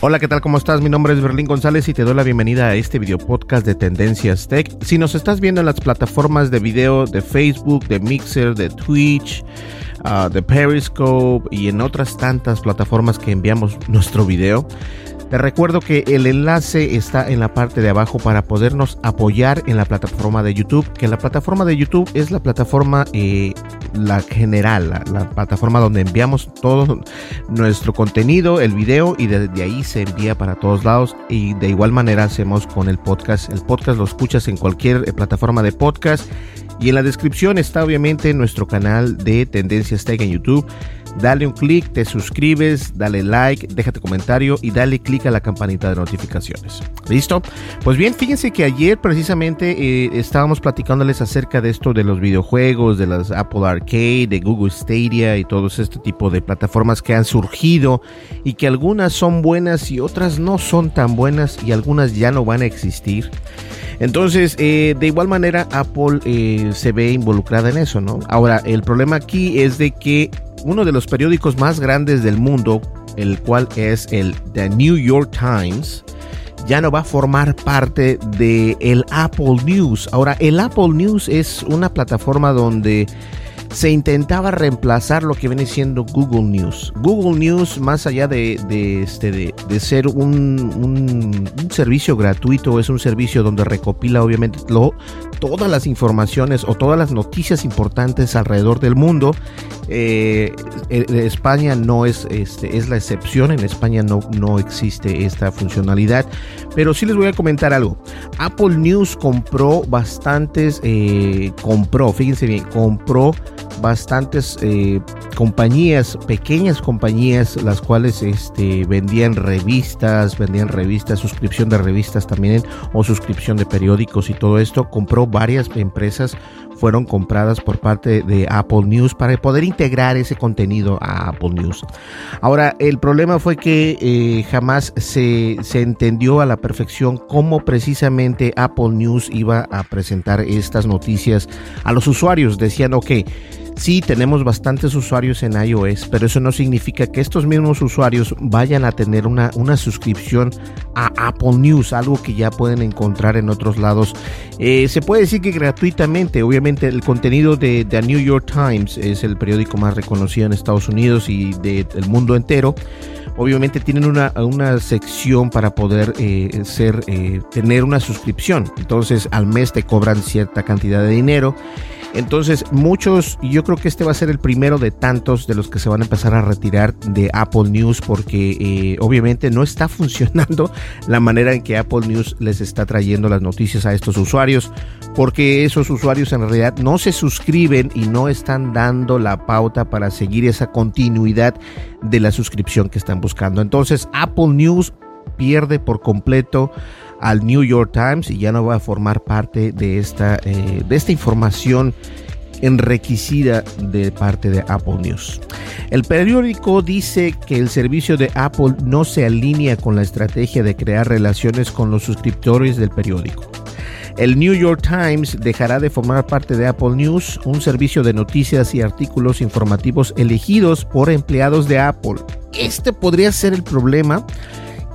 Hola, ¿qué tal? ¿Cómo estás? Mi nombre es Berlín González y te doy la bienvenida a este video podcast de Tendencias Tech. Si nos estás viendo en las plataformas de video de Facebook, de Mixer, de Twitch, uh, de Periscope y en otras tantas plataformas que enviamos nuestro video, te recuerdo que el enlace está en la parte de abajo para podernos apoyar en la plataforma de YouTube, que la plataforma de YouTube es la plataforma eh, la general, la, la, plataforma donde enviamos todo nuestro contenido, el video y desde ahí se envía para todos lados y de igual manera hacemos con el podcast. El podcast lo escuchas en cualquier eh, plataforma de podcast y en la descripción está obviamente nuestro canal de Tendencias Tech en YouTube. Dale un clic, te suscribes, dale like, déjate comentario y dale clic a la campanita de notificaciones. ¿Listo? Pues bien, fíjense que ayer precisamente eh, estábamos platicándoles acerca de esto de los videojuegos, de las Apple Arcade, de Google Stadia y todos este tipo de plataformas que han surgido y que algunas son buenas y otras no son tan buenas y algunas ya no van a existir. Entonces, eh, de igual manera, Apple eh, se ve involucrada en eso, ¿no? Ahora, el problema aquí es de que uno de los periódicos más grandes del mundo, el cual es el The New York Times, ya no va a formar parte de el Apple News. Ahora, el Apple News es una plataforma donde se intentaba reemplazar lo que viene siendo Google News. Google News, más allá de, de, este, de, de ser un, un, servicio gratuito, es un servicio donde recopila obviamente lo, todas las informaciones o todas las noticias importantes alrededor del mundo. Eh, España no es, este, es la excepción, en España no, no existe esta funcionalidad, pero sí les voy a comentar algo. Apple News compró bastantes, eh, compró, fíjense bien, compró bastantes eh, compañías, pequeñas compañías, las cuales este, vendían revistas, vendían revistas, suscripción de revistas también o suscripción de periódicos y todo esto. Compró varias empresas, fueron compradas por parte de Apple News para poder integrar ese contenido a Apple News. Ahora, el problema fue que eh, jamás se, se entendió a la perfección cómo precisamente Apple News iba a presentar estas noticias a los usuarios. Decían, ok, Sí, tenemos bastantes usuarios en iOS, pero eso no significa que estos mismos usuarios vayan a tener una, una suscripción a Apple News, algo que ya pueden encontrar en otros lados. Eh, se puede decir que gratuitamente, obviamente el contenido de The New York Times es el periódico más reconocido en Estados Unidos y del de, mundo entero obviamente tienen una, una sección para poder eh, ser, eh, tener una suscripción. Entonces al mes te cobran cierta cantidad de dinero. Entonces muchos, yo creo que este va a ser el primero de tantos de los que se van a empezar a retirar de Apple News porque eh, obviamente no está funcionando la manera en que Apple News les está trayendo las noticias a estos usuarios porque esos usuarios en realidad no se suscriben y no están dando la pauta para seguir esa continuidad de la suscripción que están buscando. Entonces Apple News pierde por completo al New York Times y ya no va a formar parte de esta, eh, de esta información enriquecida de parte de Apple News. El periódico dice que el servicio de Apple no se alinea con la estrategia de crear relaciones con los suscriptores del periódico. El New York Times dejará de formar parte de Apple News, un servicio de noticias y artículos informativos elegidos por empleados de Apple. Este podría ser el problema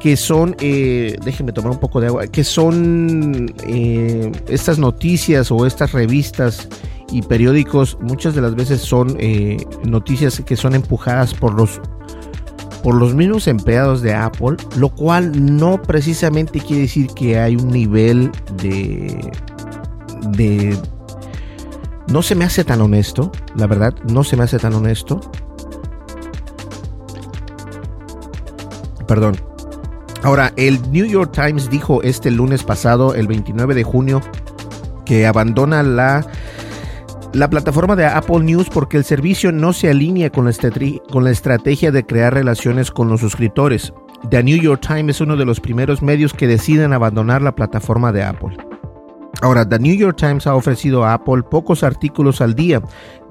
que son, eh, déjenme tomar un poco de agua, que son eh, estas noticias o estas revistas y periódicos, muchas de las veces son eh, noticias que son empujadas por los por los mismos empleados de Apple, lo cual no precisamente quiere decir que hay un nivel de de no se me hace tan honesto, la verdad, no se me hace tan honesto. Perdón, Ahora, el New York Times dijo este lunes pasado, el 29 de junio, que abandona la, la plataforma de Apple News porque el servicio no se alinea con la, estrategia de crear relaciones con los suscriptores. The New York Times es uno de los primeros medios que deciden abandonar la plataforma de Apple. Ahora, The New York Times ha ofrecido a Apple pocos artículos al día,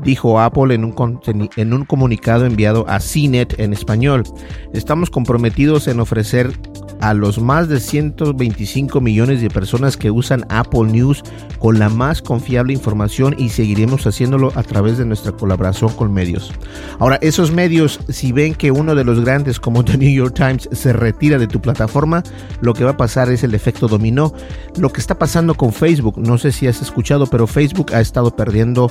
dijo Apple en un, en un comunicado enviado a CNET en español. Estamos comprometidos en ofrecer a los más de 125 millones de personas que usan Apple News con la más confiable información y seguiremos haciéndolo a través de nuestra colaboración con medios. Ahora, esos medios, si ven que uno de los grandes como The New York Times se retira de tu plataforma, lo que va a pasar es el efecto dominó. Lo que está pasando con Facebook, no sé si has escuchado, pero Facebook ha estado perdiendo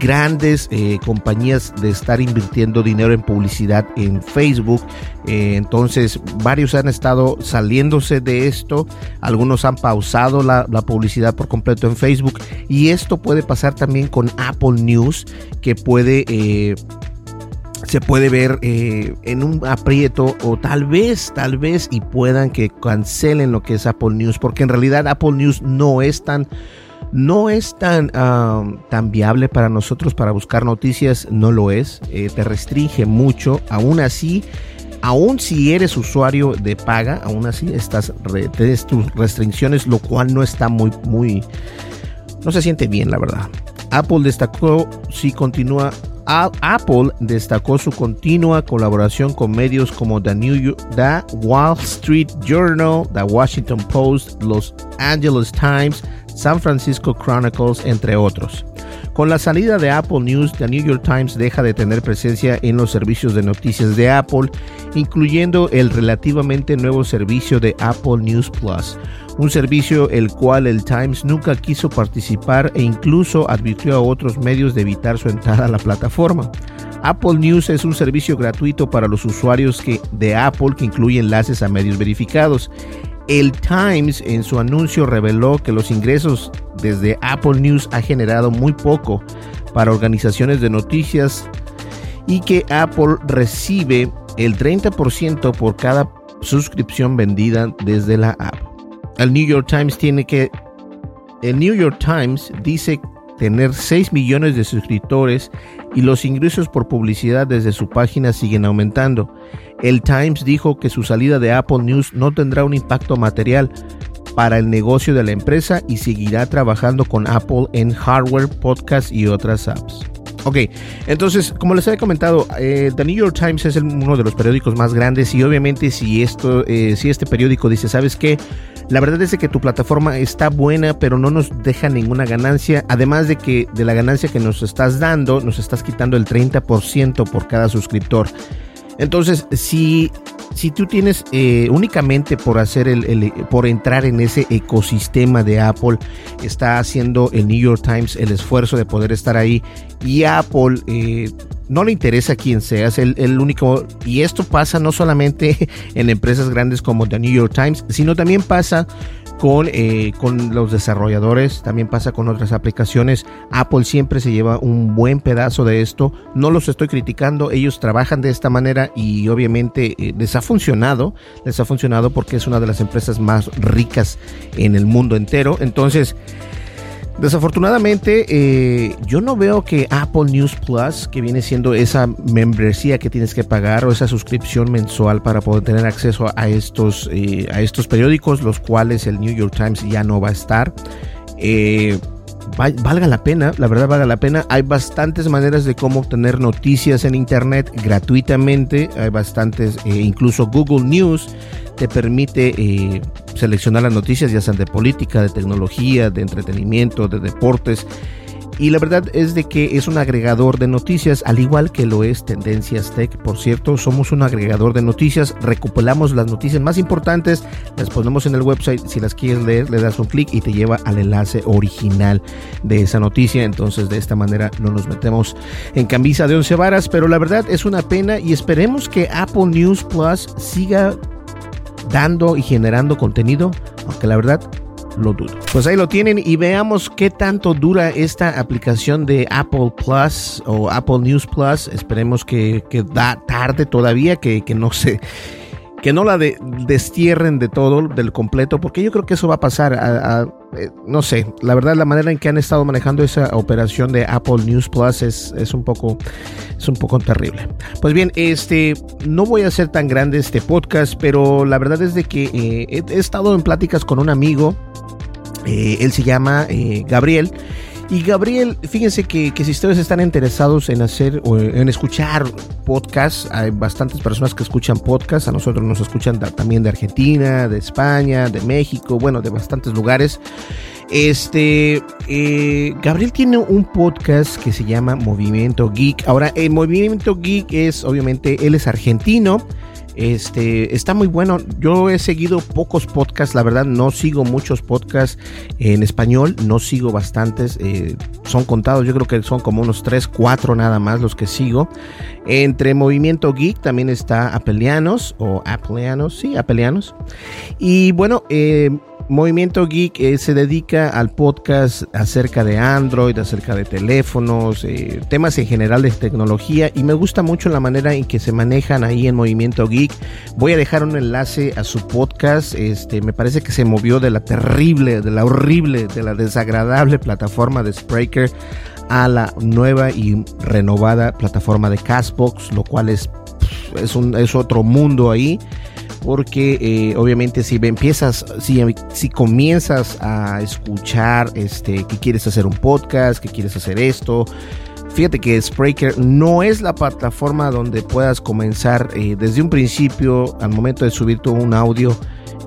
grandes eh, compañías de estar invirtiendo dinero en publicidad en Facebook. Eh, entonces, varios han estado saliéndose de esto, algunos han pausado la, publicidad por completo en Facebook y esto puede pasar también con Apple News que puede... Eh, se puede ver eh, en un aprieto o tal vez, tal vez y puedan que cancelen lo que es Apple News porque en realidad Apple News no es tan no es tan, tan viable para nosotros para buscar noticias, no lo es, eh, te restringe mucho, aún así aún si eres usuario de paga, aún así estás tienes tus restricciones, lo cual no está muy, muy, no se siente bien, la verdad. Apple destacó si continúa Apple destacó su continua colaboración con medios como The, New York, The Wall Street Journal, The Washington Post, Los Angeles Times, San Francisco Chronicles, entre otros. Con la salida de Apple News, The New York Times deja de tener presencia en los servicios de noticias de Apple, incluyendo el relativamente nuevo servicio de Apple News Plus, un servicio el cual el Times nunca quiso participar e incluso advirtió a otros medios de evitar su entrada a la plataforma. Apple News es un servicio gratuito para los usuarios que, de Apple que incluye enlaces a medios verificados. El Times en su anuncio reveló que los ingresos desde Apple News ha generado muy poco para organizaciones de noticias y que Apple recibe el 30% por cada suscripción vendida desde la app. El New York Times tiene que el New York Times dice tener 6 millones de suscriptores y los ingresos por publicidad desde su página siguen aumentando. El Times dijo que su salida de Apple News no tendrá un impacto material para el negocio de la empresa y seguirá trabajando con Apple en hardware, podcast y otras apps. Ok, entonces, como les había comentado, eh, The New York Times es uno de los periódicos más grandes y obviamente si esto, eh, si este periódico dice, ¿sabes qué? La verdad es que tu plataforma está buena, pero no nos deja ninguna ganancia. Además de que de la ganancia que nos estás dando, nos estás quitando el 30% por cada suscriptor. Entonces, si, si tú tienes eh, únicamente por hacer el, por entrar en ese ecosistema de Apple, está haciendo el New York Times el esfuerzo de poder estar ahí y Apple eh, no le interesa quién seas, el, el único, y esto pasa no solamente en empresas grandes como The New York Times, sino también pasa con, eh, con los desarrolladores, también pasa con otras aplicaciones. Apple siempre se lleva un buen pedazo de esto. No los estoy criticando, ellos trabajan de esta manera y obviamente eh, les ha funcionado. Les ha funcionado porque es una de las empresas más ricas en el mundo entero. Entonces, Desafortunadamente, eh, yo no veo que Apple News Plus, que viene siendo esa membresía que tienes que pagar o esa suscripción mensual para poder tener acceso a estos, eh, a estos periódicos, los cuales el New York Times ya no va a estar. Eh, valga la pena, la verdad valga la pena. Hay bastantes maneras de cómo obtener noticias en internet gratuitamente. Hay bastantes, eh, incluso Google News te permite eh, seleccionar las noticias, ya sean de política, de tecnología, de entretenimiento, de deportes. Y la verdad es de que es un agregador de noticias, al igual que lo es Tendencias Tech. Por cierto, somos un agregador de noticias, recopilamos las noticias más importantes, las ponemos en el website. Si las quieres leer, le das un clic y te lleva al enlace original de esa noticia. Entonces, de esta manera no nos metemos en camisa de once varas, pero la verdad es una pena y esperemos que Apple News Plus siga dando y generando contenido, aunque la verdad lo dudo. Pues ahí lo tienen y veamos qué tanto dura esta aplicación de Apple Plus o Apple News Plus. Esperemos que, da tarde todavía, que, que no se que no la destierren de todo, del completo, porque yo creo que eso va a pasar eh, no sé, la verdad la manera en que han estado manejando esa operación de Apple News Plus es, es, un poco es un poco terrible. Pues bien, este no voy a hacer tan grande este podcast, pero la verdad es de que eh, he, estado en pláticas con un amigo, eh, él se llama Gabriel y Gabriel, fíjense que, si ustedes están interesados en hacer o en escuchar podcasts, hay bastantes personas que escuchan podcasts, a nosotros nos escuchan también de Argentina, de España, de México, bueno, de bastantes lugares. Este, eh, Gabriel tiene un podcast que se llama Movimiento Geek. Ahora, el Movimiento Geek es, obviamente, él es argentino. Este está muy bueno. Yo he seguido pocos podcasts, la verdad, no sigo muchos podcasts en español, no sigo bastantes. Eh, son contados, yo creo que son como unos 3, 4 nada más los que sigo. Entre Movimiento Geek también está Apelianos o Apelianos, sí, Apelianos. Y bueno, eh, Movimiento Geek eh, se dedica al podcast acerca de Android, acerca de teléfonos, eh, temas en general de tecnología y me gusta mucho la manera en que se manejan ahí en Movimiento Geek. Voy a dejar un enlace a su podcast, este me parece que se movió de la terrible, de la horrible, de la desagradable plataforma de Spreaker a la nueva y renovada plataforma de Castbox, lo cual es es, un, es otro mundo ahí porque eh, obviamente si empiezas, si, si comienzas a escuchar este, que quieres hacer un podcast, que quieres hacer esto, fíjate que Spreaker no es la plataforma donde puedas comenzar eh, desde un principio al momento de subir todo un audio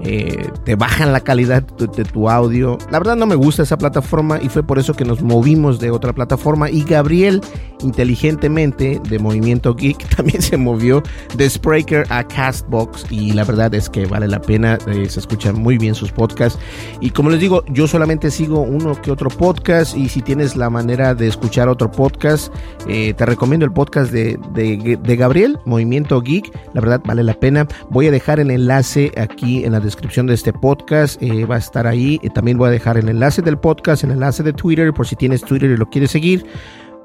eh, te bajan la calidad de, tu audio. La verdad no me gusta esa plataforma y fue por eso que nos movimos de otra plataforma. Y Gabriel, inteligentemente, de Movimiento Geek, también se movió de Spreaker a Castbox. Y la verdad es que vale la pena, eh, se escuchan muy bien sus podcasts. Y como les digo, yo solamente sigo uno que otro podcast. Y si tienes la manera de escuchar otro podcast, eh, te recomiendo el podcast de, de Gabriel, Movimiento Geek. La verdad vale la pena. Voy a dejar el enlace aquí en la descripción de este podcast eh, va a estar ahí. también voy a dejar el enlace del podcast, el enlace de Twitter, por si tienes Twitter y lo quieres seguir.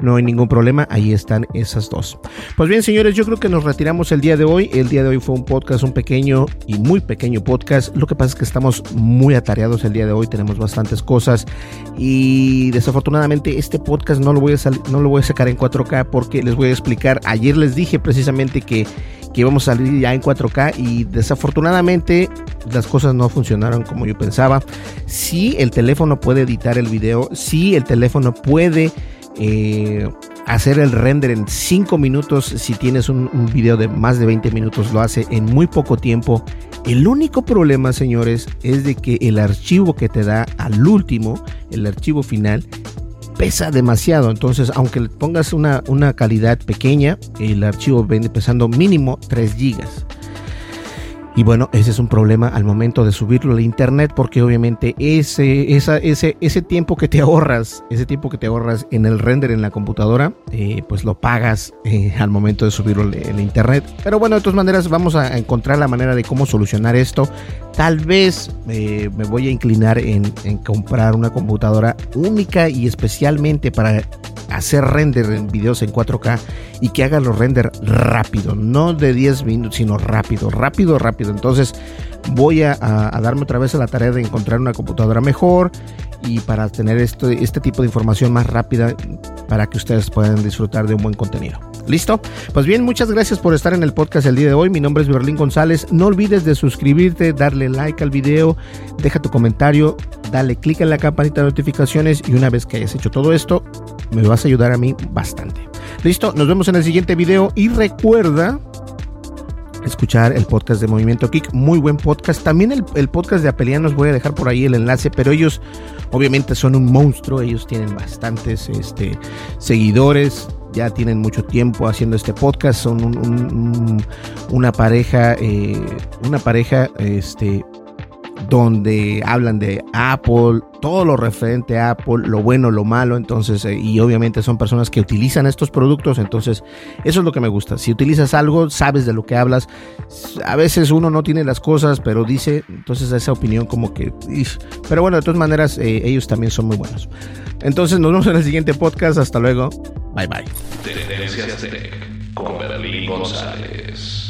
No hay ningún problema, ahí están esas dos. Pues bien, señores, yo creo que nos retiramos el día de hoy. El día de hoy fue un podcast, un pequeño y muy pequeño podcast. Lo que pasa es que estamos muy atareados el día de hoy, tenemos bastantes cosas y desafortunadamente este podcast no lo voy a, no lo voy a sacar en 4K porque les voy a explicar. Ayer les dije precisamente que que íbamos a salir ya en 4K y desafortunadamente las cosas no funcionaron como yo pensaba. Sí, el teléfono puede editar el video, sí, el teléfono puede eh, hacer el render en 5 minutos. Si tienes un, video de más de 20 minutos, lo hace en muy poco tiempo. El único problema, señores, es de que el archivo que te da al último, el archivo final, pesa demasiado. Entonces, aunque le pongas una, una calidad pequeña, el archivo viene pesando mínimo 3 gigas. Y bueno, ese es un problema al momento de subirlo a internet porque obviamente ese, esa, ese, ese tiempo que te ahorras, ese tiempo que te ahorras en el render en la computadora, eh, pues lo pagas eh, al momento de subirlo a internet. Pero bueno, de todas maneras vamos a encontrar la manera de cómo solucionar esto. Tal vez eh, me voy a inclinar en comprar una computadora única y especialmente para hacer render en videos en 4K y que haga los render rápido, no de 10 minutos, sino rápido, rápido, rápido. Entonces voy a, darme otra vez a la tarea de encontrar una computadora mejor y para tener este, este tipo de información más rápida para que ustedes puedan disfrutar de un buen contenido. ¿Listo? Pues bien, muchas gracias por estar en el podcast el día de hoy. Mi nombre es Berlín González. No olvides de suscribirte, darle like al video, deja tu comentario, dale click en la campanita de notificaciones y una vez que hayas hecho todo esto, me vas a ayudar a mí bastante. Listo, nos vemos en el siguiente video y recuerda escuchar el podcast de Movimiento Kick, muy buen podcast. También el, el podcast de Apelianos, voy a dejar por ahí el enlace, pero ellos obviamente son un monstruo, ellos tienen bastantes este, seguidores, ya tienen mucho tiempo haciendo este podcast, son un, un, una pareja, eh, una pareja este, donde hablan de Apple, todo lo referente a Apple, lo bueno, lo malo, entonces, eh, y obviamente son personas que utilizan estos productos, entonces, eso es lo que me gusta. Si utilizas algo, sabes de lo que hablas. A veces uno no tiene las cosas, pero dice, entonces esa opinión como que... Pero bueno, de todas maneras, eh, ellos también son muy buenos. Entonces, nos vemos en el siguiente podcast. Hasta luego. Bye bye. Tendencias Tech con Berlín González.